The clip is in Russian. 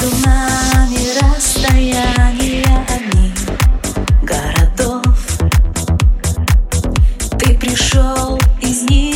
Между нами расстояние одни. Городов. Ты пришел из них.